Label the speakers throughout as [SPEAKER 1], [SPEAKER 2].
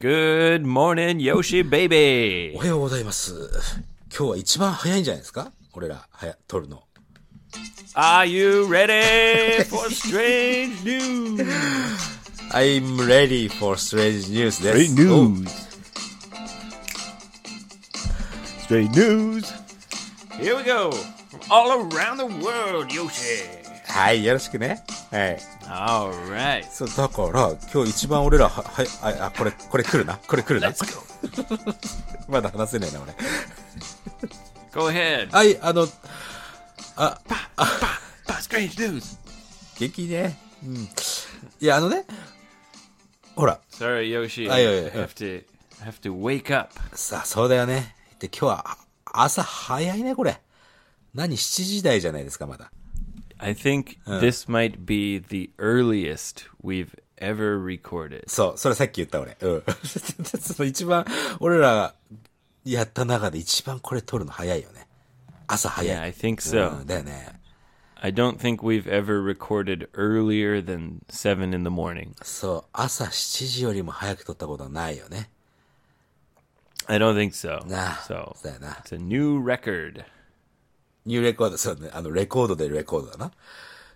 [SPEAKER 1] Good morning, Yoshi
[SPEAKER 2] お
[SPEAKER 1] baby.
[SPEAKER 2] はようございます。今日は一番早いんじゃないですか俺ら、はや、撮るの。
[SPEAKER 1] Are you ready for strange news?
[SPEAKER 2] I'm ready for strange news です。
[SPEAKER 1] Strange news. Strange news. Here we go. From all around the world, Yoshi.
[SPEAKER 2] おはい、よろしくね。はい。
[SPEAKER 1] All right.
[SPEAKER 2] そう、だから、今日一番俺ら、は、はい、あ、あこれ、これ来るな？これ来るな？まだ話せないな、俺。
[SPEAKER 1] Go ahead.
[SPEAKER 2] はい、あの、
[SPEAKER 1] Bah, strange news.
[SPEAKER 2] 元気ね？うん。いや、あのね、ほら、
[SPEAKER 1] Sorry, Yoshi. I have to have to wake up.
[SPEAKER 2] さあ、そうだよね。で、今日は、あ朝早いね、これ。何、7時台じゃないですか、まだ。
[SPEAKER 1] I think this might be the earliest we've ever recorded.
[SPEAKER 2] そう、それさっき言った俺。うん。その一番、俺らがやった中で一番これ撮るの早いよね。朝早い。
[SPEAKER 1] Yeah, I think so.
[SPEAKER 2] うん、だよね。
[SPEAKER 1] I don't think we've ever recorded earlier than 7 in the morning.
[SPEAKER 2] そう、朝7時よりも早く撮ったことはないよね。
[SPEAKER 1] I don't think so.
[SPEAKER 2] なあ、
[SPEAKER 1] So
[SPEAKER 2] そうやな。
[SPEAKER 1] it's a new record.
[SPEAKER 2] ニューレコード、そうね。あの、レコードでレコードだな。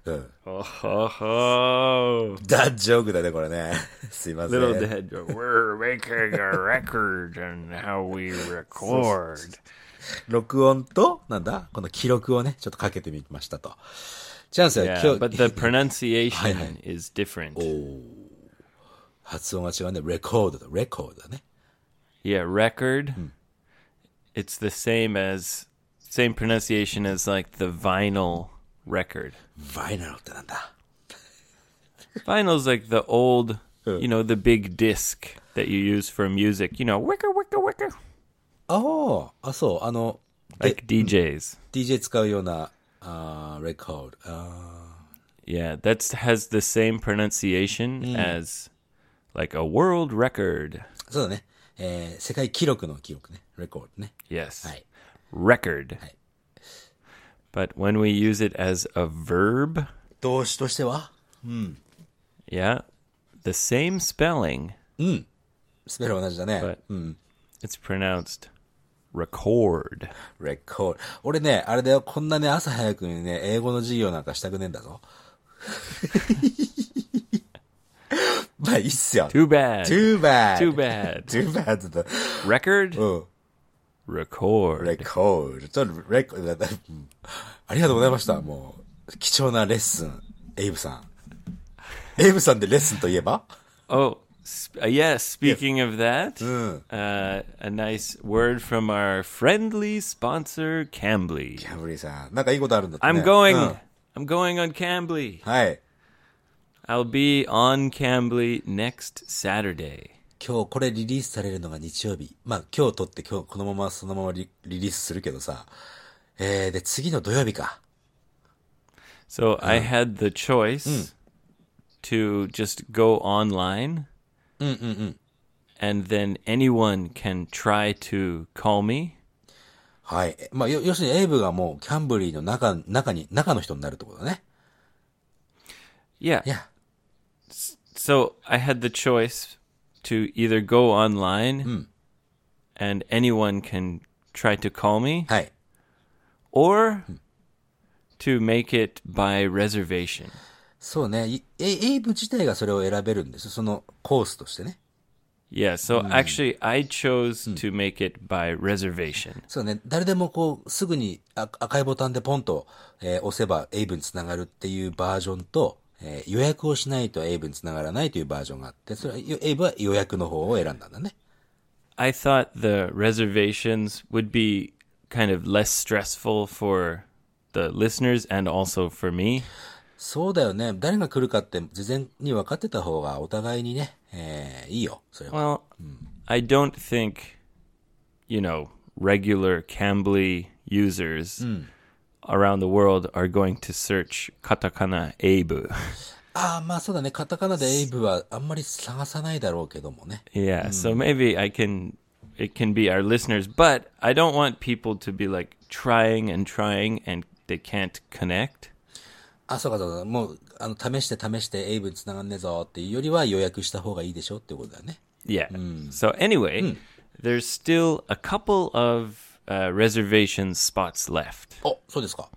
[SPEAKER 2] うん。
[SPEAKER 1] Oh, ho, ho.
[SPEAKER 2] ダッジョークだね、これね。すいません。
[SPEAKER 1] Little Dead. We're making a record and how we record.
[SPEAKER 2] 録音と、なんだこの記録をね、ちょっとかけてみましたと。チャンスは
[SPEAKER 1] Yeah,
[SPEAKER 2] 今
[SPEAKER 1] but
[SPEAKER 2] 日、
[SPEAKER 1] the pronunciation
[SPEAKER 2] Hi, hi.
[SPEAKER 1] is different.
[SPEAKER 2] 発音が違うね。レコードだ、レコードだね。
[SPEAKER 1] Yeah, record. It's the same as same pronunciation as like the vinyl record.
[SPEAKER 2] バイナルってなんだ
[SPEAKER 1] Vinyl's like the old, you know, the big disc that you use for music. You know, wicker, wicker, wicker.
[SPEAKER 2] ああ、あ、そう、あの、で
[SPEAKER 1] Like DJs.
[SPEAKER 2] DJ 使うような、あーレコード。あ
[SPEAKER 1] Yeah, that has the same pronunciation as like a world record.
[SPEAKER 2] ーそうだね。えー、世界記録の記録ね。レコードね。
[SPEAKER 1] Yes.
[SPEAKER 2] はい。
[SPEAKER 1] Record.
[SPEAKER 2] Hi.
[SPEAKER 1] But when we use it as a verb,
[SPEAKER 2] 動詞としては
[SPEAKER 1] yeah, the same spelling,
[SPEAKER 2] スペル同じだね。
[SPEAKER 1] but it's pronounced record.
[SPEAKER 2] レコード。俺ね、あれだよ、こんなね、朝早くにね、英語の授業なんかしたくねえんだぞ。まあ、いいっすよ。
[SPEAKER 1] Too bad.
[SPEAKER 2] too bad.
[SPEAKER 1] Too bad.
[SPEAKER 2] too bad だ。
[SPEAKER 1] Record,
[SPEAKER 2] うん。
[SPEAKER 1] record.
[SPEAKER 2] record. ちょっと、レコ、ありがとうございました。もう、貴重なレッスン。エイブさん。エイブさんでレッスンといえば
[SPEAKER 1] Oh, sp- uh, yes, speaking of that, mm. uh, a nice word from our friendly sponsor, Cambly.
[SPEAKER 2] Cambly さん。なんかいいことあるんだって、ね。
[SPEAKER 1] I'm going,
[SPEAKER 2] mm.
[SPEAKER 1] I'm going on Cambly.
[SPEAKER 2] はい。
[SPEAKER 1] I'll be on Cambly next Saturday.
[SPEAKER 2] 今日これリリースされるのが日曜日。まあ今日撮って今日このままそのままリリリースするけどさ。えー、で、次の土曜日か。
[SPEAKER 1] So I had the choice to just go online, and then anyone can try to call me.
[SPEAKER 2] はい。えまあ、よ要するにエイブがもうキャンブリーの中、中に、中の人になるってことだね。
[SPEAKER 1] Yeah.
[SPEAKER 2] いや。
[SPEAKER 1] So I had the choice to either go online, and anyone can try to call me,
[SPEAKER 2] はい。
[SPEAKER 1] or to make it by reservation.
[SPEAKER 2] そうね。いエエイブ自体がそれを選べるんです。そのコースとしてね。
[SPEAKER 1] Yeah, so actually, I chose to make it by reservation.
[SPEAKER 2] そうね。誰でもこう、すぐにあ赤いボタンでポンと、えー押せばエイブにつながるっていうバージョンと、 えー予約をしないとエイブにつながらないというバージョンがあって、それはエイブは予約の方を選んだんだね。
[SPEAKER 1] I thought the reservations would be kind of less stressful for the listeners and also for me.
[SPEAKER 2] そうだよね。誰が来るかって事前に分かってた方がお互いにね、えーいいよ。それは。
[SPEAKER 1] Well, I don't think, you know, regular Cambly users around the world are going to search katakana Abe.
[SPEAKER 2] ああ、まあそうだね。カタカナでエイブはあんまり探さないだろうけどもね。
[SPEAKER 1] yeah, so maybe I can it can be our listeners, but I don't want people to be like trying and trying and they can't connect.
[SPEAKER 2] あ、そうかそうか。もう、あの、試して試してエイブに繋がんねえぞっていうよりは予約した方がいいでしょってことだよね。
[SPEAKER 1] Yeah. So anyway, there's still a couple of uh, reservation spots left.
[SPEAKER 2] お、そうですか。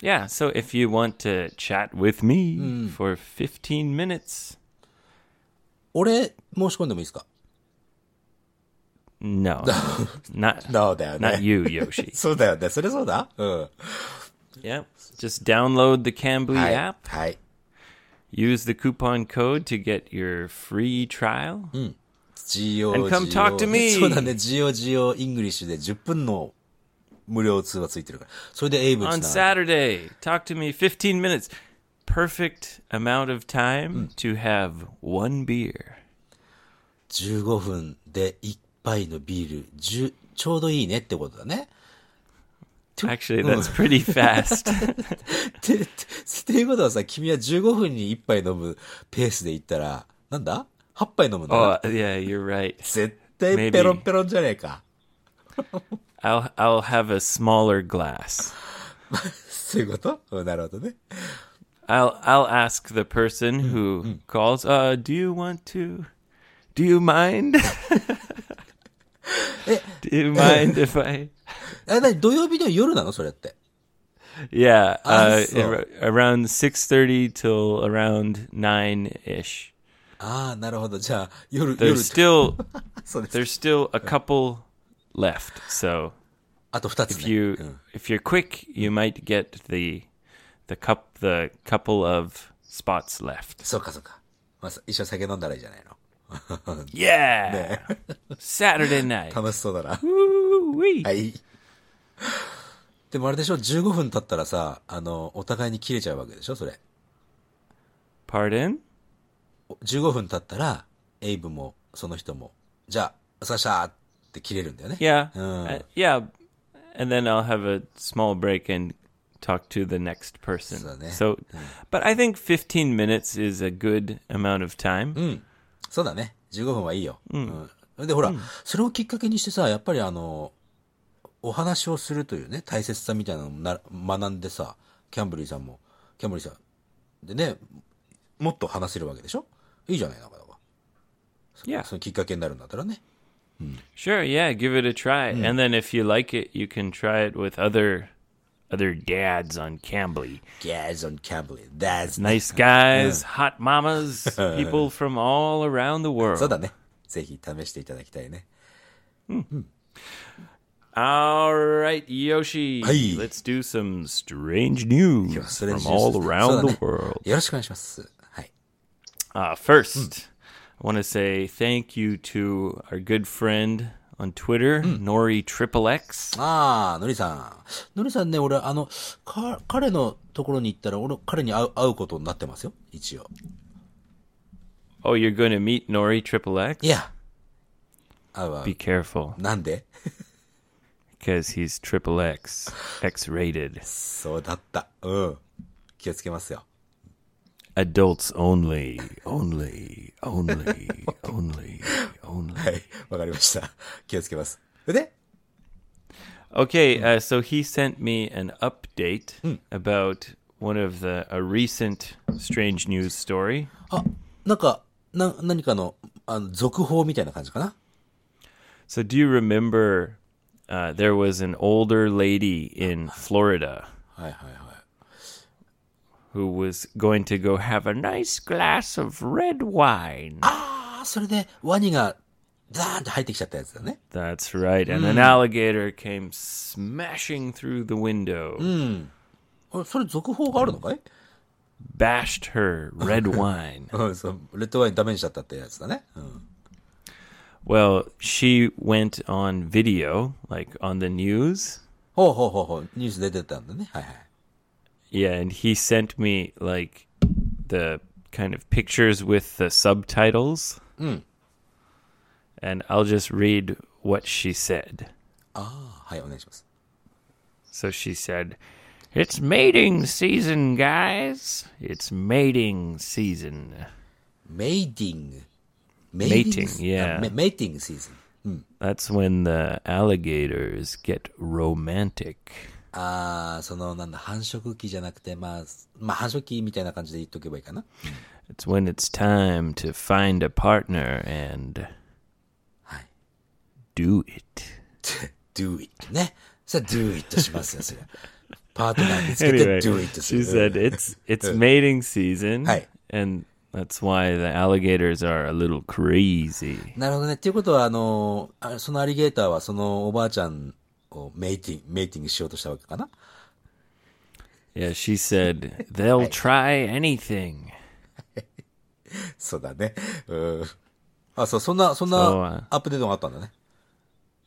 [SPEAKER 1] Yeah. So if you want to chat with me for 15 minutes,
[SPEAKER 2] 俺、申し込んでもいいですか
[SPEAKER 1] no, not
[SPEAKER 2] そうだよ
[SPEAKER 1] not you, Yoshi.
[SPEAKER 2] そうだよね。それそうだうん。
[SPEAKER 1] yeah. Just download the Cambly
[SPEAKER 2] はい。
[SPEAKER 1] app.
[SPEAKER 2] はい。
[SPEAKER 1] Use the coupon code to get your free trial.
[SPEAKER 2] GO、
[SPEAKER 1] And To me.
[SPEAKER 2] そうだね。GO、GO、イングリッシュで10分の無料通話ついてるから。それでエイブ
[SPEAKER 1] on
[SPEAKER 2] つながる
[SPEAKER 1] Saturday. Talk to me 15 minutes. Perfect amount of time to have one beer.
[SPEAKER 2] 15分で1杯のビール、10ちょうどいいねってことだね。
[SPEAKER 1] Actually, that's pretty fast.
[SPEAKER 2] って、ってっていうことはさ、君は15分に1杯飲むペースで言ったら、なんだ?8 杯飲むんだ
[SPEAKER 1] oh,
[SPEAKER 2] な。
[SPEAKER 1] yeah, you're right.
[SPEAKER 2] 絶対
[SPEAKER 1] maybe.
[SPEAKER 2] ペロンペロンじゃねえか。
[SPEAKER 1] I'll I'll have a smaller glass.
[SPEAKER 2] そういうことうんなるほどね。
[SPEAKER 1] I'll I'll ask the person who calls. Uh, do you want to? Do you mind? do you mind if I?
[SPEAKER 2] え、なに土曜日の夜なのそれって。
[SPEAKER 1] Yeah, uh,
[SPEAKER 2] so.
[SPEAKER 1] ar- around six thirty till around nine ish.
[SPEAKER 2] ああ、なるほど。じゃあ、夜、
[SPEAKER 1] There's
[SPEAKER 2] 夜、
[SPEAKER 1] still
[SPEAKER 2] そうです。
[SPEAKER 1] there's still a couple left. So
[SPEAKER 2] あと2つ
[SPEAKER 1] if
[SPEAKER 2] ね。
[SPEAKER 1] you
[SPEAKER 2] うん
[SPEAKER 1] if you're quick, you might get the the cup the couple of spots left.
[SPEAKER 2] そうかそうか。まあ、一緒に酒飲んだらいいじゃないの。
[SPEAKER 1] Yeah, Saturday night.
[SPEAKER 2] 楽しそうだな。
[SPEAKER 1] Woo-wee.
[SPEAKER 2] はい。でもあれでしょ ?15 分経ったらさ、あの、お互いに切れちゃうわけでしょそれ。
[SPEAKER 1] Pardon?
[SPEAKER 2] 15分経ったら、エイブも、その人も、じゃあ、お疲れっしたって切れるんだよね。
[SPEAKER 1] Yeah,
[SPEAKER 2] Uh.
[SPEAKER 1] Uh, yeah, and then I'll have a small break and talk to the next person.
[SPEAKER 2] So, ne.
[SPEAKER 1] So, but I think 15 minutes is a good amount of time.
[SPEAKER 2] そうだね。15分はいいよ。うん。で、ほら、それをきっかけにしてさ、やっぱりあの、お話をするというね、大切さみたいなのをな学んでさ、キャンブリーさんも、キャンブリーさん。でね、もっと話せるわけでしょ？いいじゃないなかなか。
[SPEAKER 1] Yeah.
[SPEAKER 2] そのきっかけになるんだったらね。
[SPEAKER 1] Sure, yeah, give it a try. And then if you like it, you can try it with other other dads on Cambly.
[SPEAKER 2] Guys on Cambly. That's
[SPEAKER 1] Nice guys, hot mamas, people from all around the
[SPEAKER 2] そう
[SPEAKER 1] world.
[SPEAKER 2] だね。ぜひ試していただきたいね。
[SPEAKER 1] All right, Yoshi.
[SPEAKER 2] Hey.
[SPEAKER 1] Let's do some strange news
[SPEAKER 2] それ
[SPEAKER 1] from
[SPEAKER 2] にし
[SPEAKER 1] all
[SPEAKER 2] そうだ
[SPEAKER 1] around
[SPEAKER 2] ね
[SPEAKER 1] the world.
[SPEAKER 2] よろしくお願いします。 はい。
[SPEAKER 1] Uh, first, I want to say thank you to our good friend on Twitter, Nori Triple X.
[SPEAKER 2] ああ、のりさん。のりさんね、俺、あの、か、彼のところに行ったら、俺、彼に会う、会うことになってますよ。一応。
[SPEAKER 1] Oh, you're going to meet Nori Triple X?
[SPEAKER 2] いや。会うわ
[SPEAKER 1] Be。careful,
[SPEAKER 2] なんで
[SPEAKER 1] because he's Triple X, X rated.
[SPEAKER 2] そうだった。うん。気をつけますよ。
[SPEAKER 1] Adults only, only, only, only, only.
[SPEAKER 2] はい。わかりました。気をつけます。で
[SPEAKER 1] Okay, uh, so he sent me an update about one of the a recent strange news story.
[SPEAKER 2] あ、なんか、な、何かの、あの、続報みたいな感じかな
[SPEAKER 1] So, do you remember uh, there was an older lady in Florida
[SPEAKER 2] はいはいはい。
[SPEAKER 1] who was going to go have a nice glass of red wine?
[SPEAKER 2] ああ、それで、ワニが、ザーンって入ってきちゃったやつだね。
[SPEAKER 1] That's right. And an alligator came smashing through the window,
[SPEAKER 2] あそれ続報があるのかい
[SPEAKER 1] bashed her red wine.
[SPEAKER 2] うん、そう、レッドワインダメにしちゃったってやつだね。うん。
[SPEAKER 1] Well, she went on video, like on the news.
[SPEAKER 2] ほうほうほうほう、ニュース出てたんだね。はいはい。
[SPEAKER 1] yeah, and he sent me like the kind of pictures with the subtitles. Mm. And I'll just read what she said.
[SPEAKER 2] Ah, hi,
[SPEAKER 1] So she said, It's mating season, guys. It's mating season.
[SPEAKER 2] Mating.
[SPEAKER 1] Mating,
[SPEAKER 2] mating
[SPEAKER 1] yeah.
[SPEAKER 2] Uh, mating season. Mm.
[SPEAKER 1] That's when the alligators get romantic.
[SPEAKER 2] ああ、その、なんだ、繁殖期じゃなくて、まあ、まあ、繁殖期みたいな感じで言っとけばいいかな。
[SPEAKER 1] It's when it's time to find a partner and
[SPEAKER 2] はい。
[SPEAKER 1] do it.
[SPEAKER 2] do it ね。それは do it しますよ、それは。パートナー見つけて
[SPEAKER 1] Anyway,
[SPEAKER 2] do it す
[SPEAKER 1] she
[SPEAKER 2] る。
[SPEAKER 1] said it's it's mating season,
[SPEAKER 2] Hi.
[SPEAKER 1] and that's why the alligators are a little crazy.
[SPEAKER 2] なるほどね。っていうことは、あの、あそのアリゲーターはそのおばあちゃんをメイティング、メイティングしようとしたわけかな
[SPEAKER 1] Yeah, she said they'll try anything.
[SPEAKER 2] そうだね。うん。あ、そう、そんな、そん
[SPEAKER 1] そう
[SPEAKER 2] なアップデートがあったんだね。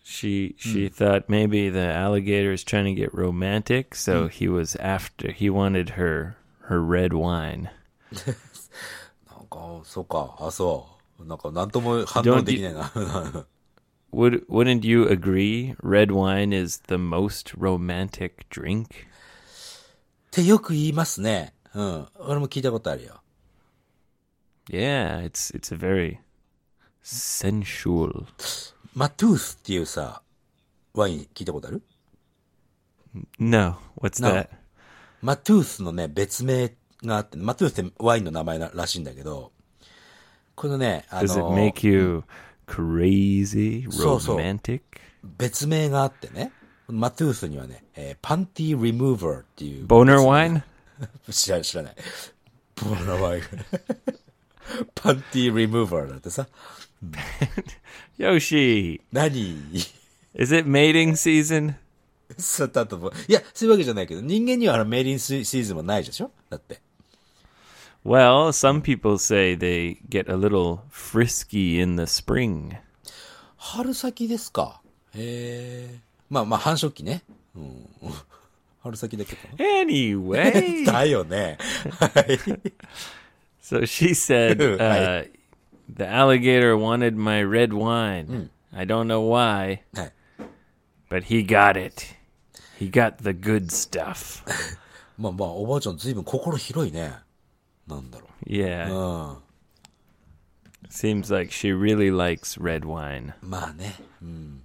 [SPEAKER 1] She she thought maybe the alligator is trying to get romantic, so he was after. He wanted her her red wine.
[SPEAKER 2] なんか、そうか。あ、そう。なんか、なんとも反応できないな。
[SPEAKER 1] Would wouldn't you agree? Red wine is the most romantic drink.
[SPEAKER 2] ってよく言いますね。うん。俺も聞いたことあるよ。
[SPEAKER 1] Yeah, it's it's a very sensual.
[SPEAKER 2] マトゥースっていうさ、ワイン聞いたことある
[SPEAKER 1] No, what's
[SPEAKER 2] No.
[SPEAKER 1] that?
[SPEAKER 2] マトゥースのね、別名があって、マトゥースってワインの名前ならしいんだけど、このね、あ
[SPEAKER 1] Does it
[SPEAKER 2] の、
[SPEAKER 1] make you crazy, romantic?
[SPEAKER 2] 別名があってね、マトゥースにはね、えーパンティーリムーバーっていう。
[SPEAKER 1] Boner wine?
[SPEAKER 2] 知ら知らない。ボーナーワイン。パンティーリムーバーだってさ。
[SPEAKER 1] Yoshi,
[SPEAKER 2] 何
[SPEAKER 1] ？Is it mating season?
[SPEAKER 2] そうだと思う。いや、そういうわけじゃないけど、人間にはあのメイリンシーズンもないでしょ？だって。
[SPEAKER 1] Well, some people say they get a little frisky in the spring.
[SPEAKER 2] 春先ですか。へえ。まあまあ繁殖期ね。うん。春先だけかな。
[SPEAKER 1] Anyway,
[SPEAKER 2] だよね。はい。
[SPEAKER 1] so she said uh,
[SPEAKER 2] Hi.
[SPEAKER 1] the alligator wanted my red wine. I don't know why,
[SPEAKER 2] はい。
[SPEAKER 1] but he got it. He got the good stuff.
[SPEAKER 2] まあまあ、おばあちゃんずいぶん心広いね。 なんだろ
[SPEAKER 1] Yeah,
[SPEAKER 2] う。うん。
[SPEAKER 1] seems like she really likes red wine.
[SPEAKER 2] まあね。うん。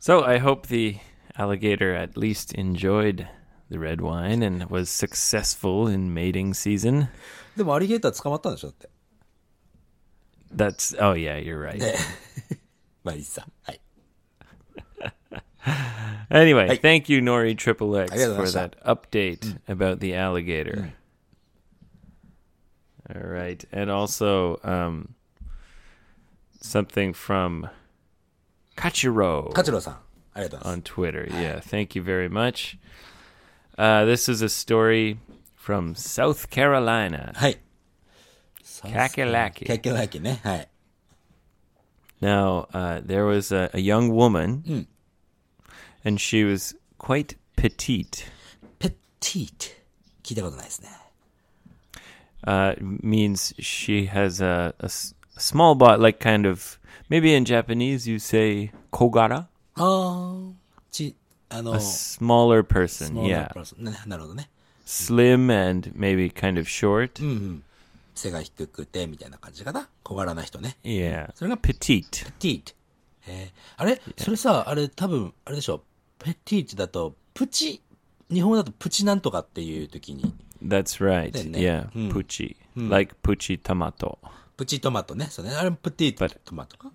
[SPEAKER 1] So I hope the alligator at least enjoyed the red wine and was successful in mating season.
[SPEAKER 2] でもアリゲーター捕まったんでしょだって。
[SPEAKER 1] That's oh yeah, you're right.
[SPEAKER 2] まあいいさ。はい。
[SPEAKER 1] Anyway,
[SPEAKER 2] Hey.
[SPEAKER 1] thank you, Nori Triple X,
[SPEAKER 2] ありがとうご
[SPEAKER 1] for
[SPEAKER 2] ざいま
[SPEAKER 1] that update about the alligator. All right, and also um, something from Kachiro
[SPEAKER 2] カチロさん、ありがとうございま
[SPEAKER 1] on Twitter. Yeah, thank you very much. Uh, this is a story from South Carolina.
[SPEAKER 2] す。はい。
[SPEAKER 1] Kakalaki.
[SPEAKER 2] キャキャラキね。はい。
[SPEAKER 1] Now, uh, there was a, a young woman, and she was quite petite.
[SPEAKER 2] ペッティート。聞いたことないですね。
[SPEAKER 1] Uh, means she has a, a s- small body, like kind of maybe in Japanese you say kogara,
[SPEAKER 2] あー。ち、あの、
[SPEAKER 1] a smaller person.
[SPEAKER 2] スモーラー
[SPEAKER 1] Yeah,
[SPEAKER 2] プラスねなるほどね。
[SPEAKER 1] slim and maybe kind of short.
[SPEAKER 2] 背が低くて、みたいな感じかな。小柄な人ね。
[SPEAKER 1] Yeah,
[SPEAKER 2] それが
[SPEAKER 1] petite.
[SPEAKER 2] ティート。えー、あれそれさ、あれ多分、あれでしょ。ペティートだと、プチ、日本語だとプチなんとかっていう時に、
[SPEAKER 1] That's right.
[SPEAKER 2] だよね。
[SPEAKER 1] Yeah.
[SPEAKER 2] う
[SPEAKER 1] ん Pucci. Like Pucci Tomato.
[SPEAKER 2] プチトマトね。そうね。あれプティトマトか。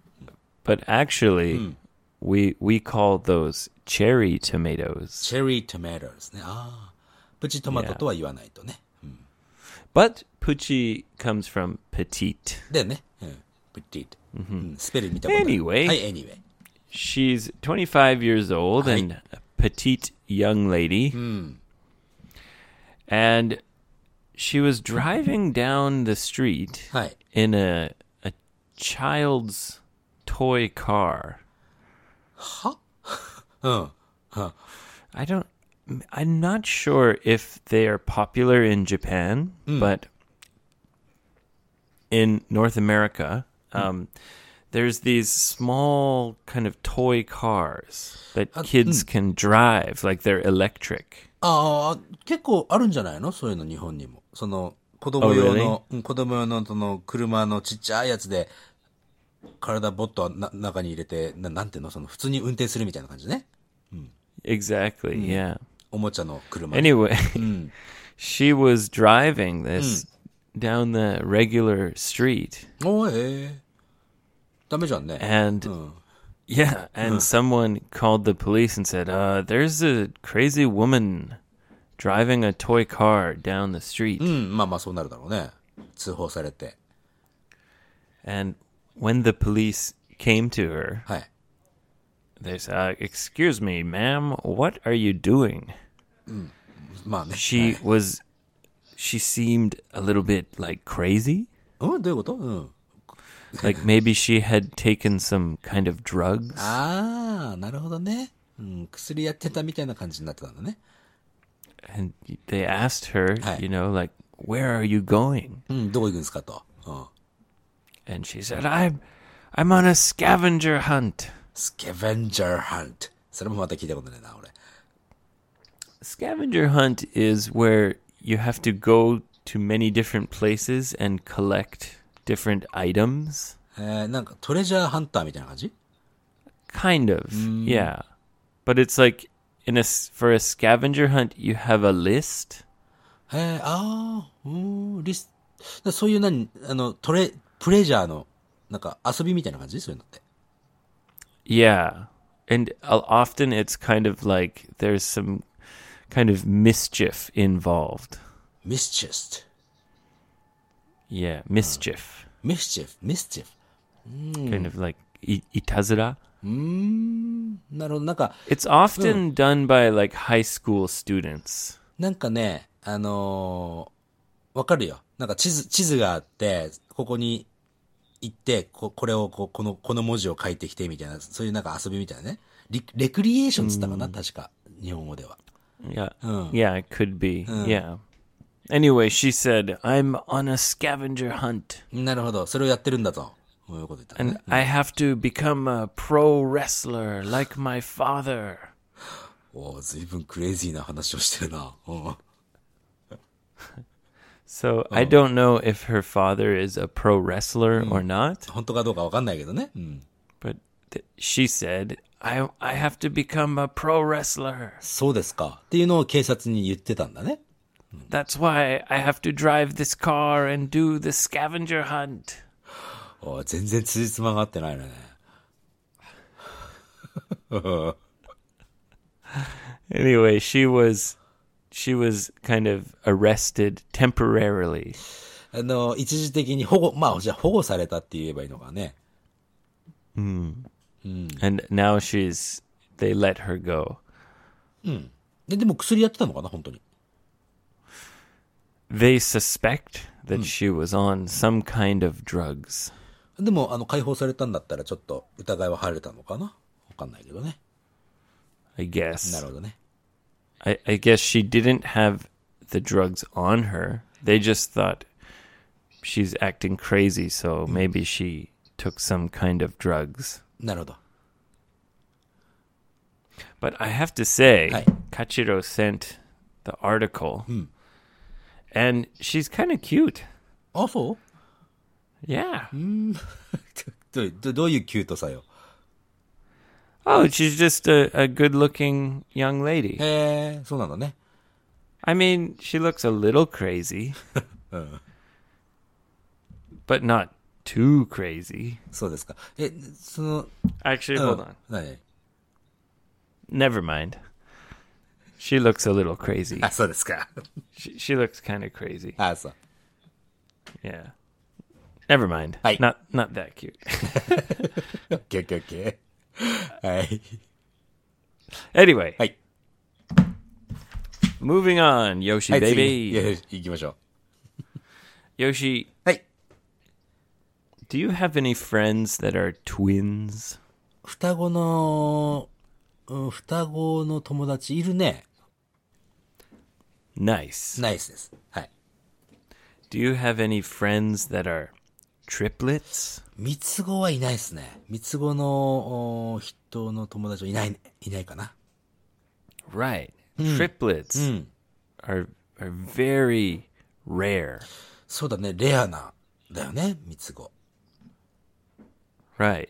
[SPEAKER 1] But actually, we we call those cherry tomatoes. Cherry tomatoes, ne?
[SPEAKER 2] チェリートマトですね。ああ。プチトマトとは言わないとね。
[SPEAKER 1] But Pucci comes from petite.
[SPEAKER 2] だよね。うん。プティうん。スペル見たことない。
[SPEAKER 1] Anyway mm-hmm.
[SPEAKER 2] はい、anyway。
[SPEAKER 1] She's 25 years old and a petite young lady and she was driving down the street
[SPEAKER 2] Hi.
[SPEAKER 1] in a a child's toy car.
[SPEAKER 2] Huh? Huh. huh.
[SPEAKER 1] I don't. I'm not sure if they are popular in Japan, mm. but in North America, hmm. um, mm. there's these small kind of toy cars that uh, kids mm. can drive, like they're electric.
[SPEAKER 2] ああ、結構あるんじゃないの？そういうの日本にも。その、子供用
[SPEAKER 1] Oh,
[SPEAKER 2] の、うん子供用のその車のちっちゃいやつで、体ボットな中に入れて、ななんていうの？その普通に運転するみたいな感じね。
[SPEAKER 1] Exactly, yeah.
[SPEAKER 2] おもちゃの車。
[SPEAKER 1] Anyway, she was driving this down the regular street
[SPEAKER 2] おーええダメじゃんね。
[SPEAKER 1] and
[SPEAKER 2] うん。
[SPEAKER 1] yeah, and someone called the police and said, "Uh, there's a crazy woman driving a toy car down the street."
[SPEAKER 2] うん、まあまあそうなるだろうね。通報されて。
[SPEAKER 1] And when the police came to her,
[SPEAKER 2] はい。
[SPEAKER 1] they said, uh, "Excuse me, ma'am, what are you doing?"
[SPEAKER 2] まあね。
[SPEAKER 1] She was she seemed a little bit like crazy.
[SPEAKER 2] うんどういうことうん。
[SPEAKER 1] Like maybe she had taken some kind of drugs.
[SPEAKER 2] ああ、なるほどね。うん、薬やってたみたいな感じになってたんだね。
[SPEAKER 1] and they asked her,
[SPEAKER 2] Hi.
[SPEAKER 1] you know, like, "Where are you going?"
[SPEAKER 2] うん、どこ行くんですかと。うん。
[SPEAKER 1] And she said, "I'm I'm on a scavenger hunt."
[SPEAKER 2] スケベンジャーハント。それもまた聞いたことないな、俺。
[SPEAKER 1] Scavenger hunt is where you have to go to many different places and collect different items.
[SPEAKER 2] えー、なんかトレジャーハンターみたいな感じ
[SPEAKER 1] Kind of, yeah. But it's like in a s- for a scavenger hunt, you have a list.
[SPEAKER 2] えー、ああ、うーん、リス、だそういう何、あの、トレ、プレジャーの、なんか遊びみたいな感じそういうのって。
[SPEAKER 1] Yeah. And uh, often it's kind of like there's some kind of mischief involved.
[SPEAKER 2] ミスチェス
[SPEAKER 1] Yeah, mischief.
[SPEAKER 2] ミスチェフ、ミスチェフ。
[SPEAKER 1] Kind of like i- itazura.
[SPEAKER 2] うーん、なるほど。なんか、
[SPEAKER 1] It's often done by like high school students.
[SPEAKER 2] なんかね、あのーわかるよ。なんか地図、地図があって、ここに行って、ここれをこう、この、この文字を書いてきてみたいな、そういうなんか遊びみたいなね。リレクリエーションっつったかな、確か。日本語では。
[SPEAKER 1] Yeah.
[SPEAKER 2] Oh.
[SPEAKER 1] Yeah, it could be. Yeah. Anyway, she said, I'm on a scavenger hunt
[SPEAKER 2] なるほど。それをやってるんだと。こういうこと言ったの
[SPEAKER 1] and
[SPEAKER 2] ね。
[SPEAKER 1] I have to become a pro wrestler like my father.
[SPEAKER 2] おーずいぶんクレイジーな話をしてるな。うん。
[SPEAKER 1] So I don't know if her father is a pro wrestler or not,
[SPEAKER 2] 本当かどうかわかんないけどね。うん。
[SPEAKER 1] but th- she said, I, I have to become a pro wrestler.
[SPEAKER 2] そうですか。っていうのを警察に言ってたんだね。
[SPEAKER 1] That's why I have to drive this car and do the scavenger hunt.
[SPEAKER 2] おー全然辻褄が合ってないのね。
[SPEAKER 1] Anyway, she was she was kind of arrested temporarily.
[SPEAKER 2] あの、一時的に保護、まあ、じゃあ保護されたって言えばいいのかね。
[SPEAKER 1] And now she's they let her go.
[SPEAKER 2] で、でも薬やってたのかな、本当に。
[SPEAKER 1] They suspect that she was on some kind of drugs.
[SPEAKER 2] でも、あの、解放されたんだったらちょっと疑いは晴れたのかなわかんないけどね。
[SPEAKER 1] I guess.
[SPEAKER 2] なるほどね。
[SPEAKER 1] I, I guess she didn't have the drugs on her. They just thought she's acting crazy, so maybe she took some kind of drugs.
[SPEAKER 2] なるほど。
[SPEAKER 1] But I have to say,
[SPEAKER 2] Hi.
[SPEAKER 1] Kachiro sent the article, and she's kind of cute.
[SPEAKER 2] あ、そう
[SPEAKER 1] Yeah.
[SPEAKER 2] どうどどういうキュートさよ。
[SPEAKER 1] Oh, she's just a, a good looking young lady.
[SPEAKER 2] へえ、そうなんだね。
[SPEAKER 1] I mean, she looks a little crazy, but not too crazy.
[SPEAKER 2] そうですか。え、その、
[SPEAKER 1] Actually,
[SPEAKER 2] うん
[SPEAKER 1] hold on.
[SPEAKER 2] 何
[SPEAKER 1] Never mind. She looks a little crazy.
[SPEAKER 2] Alltså det ska.
[SPEAKER 1] She, she looks kind of crazy.
[SPEAKER 2] Alltså.
[SPEAKER 1] Yeah. Never mind.
[SPEAKER 2] Hey.
[SPEAKER 1] Not not that cute.
[SPEAKER 2] okay, okay, okay. Hey.
[SPEAKER 1] Anyway.
[SPEAKER 2] Hey.
[SPEAKER 1] Moving on, Yoshi
[SPEAKER 2] はい、次 baby. い行きましょ
[SPEAKER 1] Yoshi,
[SPEAKER 2] う。はい。
[SPEAKER 1] do you have any friends that are twins?
[SPEAKER 2] 双子の、うん、双子の友達いるね。
[SPEAKER 1] Nice.
[SPEAKER 2] ナイスです。はい。
[SPEAKER 1] Do you have any friends that are triplets?
[SPEAKER 2] 三つ子はいないですね。三つ子のお人の友達はいない、いないかな。
[SPEAKER 1] Right. Triplets are are very rare.
[SPEAKER 2] そうだね、レアな、だよね、三つ子。
[SPEAKER 1] Right.